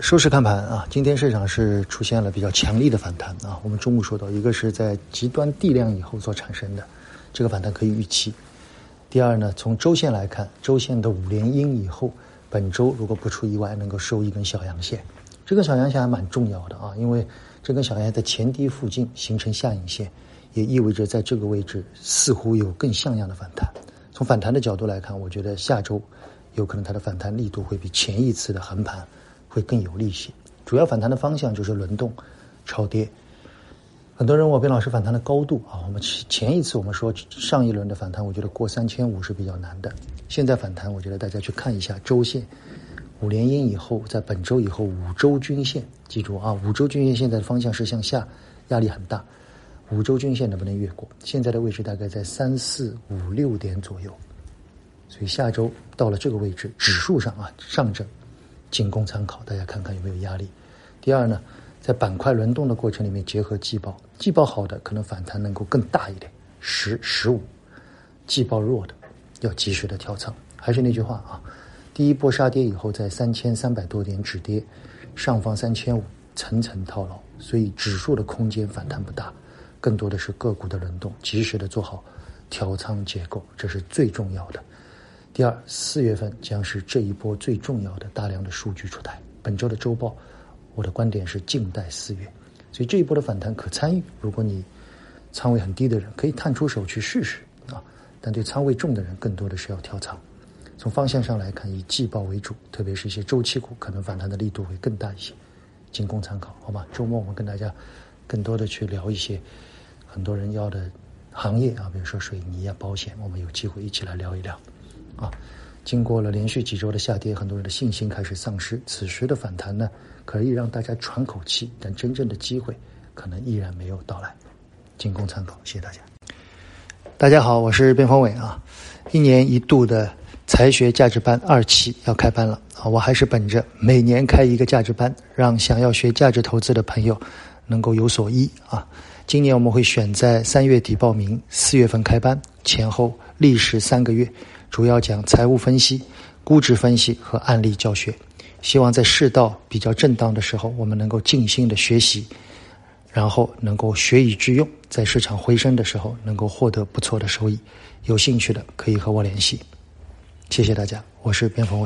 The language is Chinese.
收市看盘啊，今天市场是出现了比较强力的反弹啊。我们中午说到，一个是在极端地量以后所产生的这个反弹可以预期。第二呢，从周线来看，周线的五连阴以后，本周如果不出意外，能够收一根小阳线。这根小阳线还蛮重要的啊，因为这根小阳线在前低附近形成下影线，也意味着在这个位置似乎有更像样的反弹。从反弹的角度来看，我觉得下周有可能它的反弹力度会比前一次的横盘会更有力些。主要反弹的方向就是轮动、超跌。很多人问我边老师反弹的高度啊，我们前一次我们说上一轮的反弹，我觉得过三千五是比较难的。现在反弹，我觉得大家去看一下周线。五连阴以后，在本周以后五周均线，记住啊，五周均线现在的方向是向下，压力很大。五周均线能不能越过？现在的位置大概在三四五六点左右，所以下周到了这个位置，指数上啊上证，仅供参考，大家看看有没有压力。第二呢，在板块轮动的过程里面，结合季报，季报好的可能反弹能够更大一点，十十五；季报弱的，要及时的调仓。还是那句话啊。第一波杀跌以后，在三千三百多点止跌，上方三千五层层套牢，所以指数的空间反弹不大，更多的是个股的轮动，及时的做好调仓结构，这是最重要的。第二，四月份将是这一波最重要的大量的数据出台，本周的周报，我的观点是静待四月，所以这一波的反弹可参与。如果你仓位很低的人，可以探出手去试试啊，但对仓位重的人，更多的是要调仓。从方向上来看，以季报为主，特别是一些周期股，可能反弹的力度会更大一些，仅供参考，好吧？周末我们跟大家更多的去聊一些很多人要的行业啊，比如说水泥啊、保险，我们有机会一起来聊一聊啊。经过了连续几周的下跌，很多人的信心开始丧失，此时的反弹呢，可以让大家喘口气，但真正的机会可能依然没有到来，仅供参考，谢谢大家。大家好，我是边锋伟啊，一年一度的。财学价值班二期要开班了啊！我还是本着每年开一个价值班，让想要学价值投资的朋友能够有所依啊。今年我们会选在三月底报名，四月份开班，前后历时三个月，主要讲财务分析、估值分析和案例教学。希望在市道比较震荡的时候，我们能够静心的学习，然后能够学以致用，在市场回升的时候能够获得不错的收益。有兴趣的可以和我联系。谢谢大家，我是边锋伟。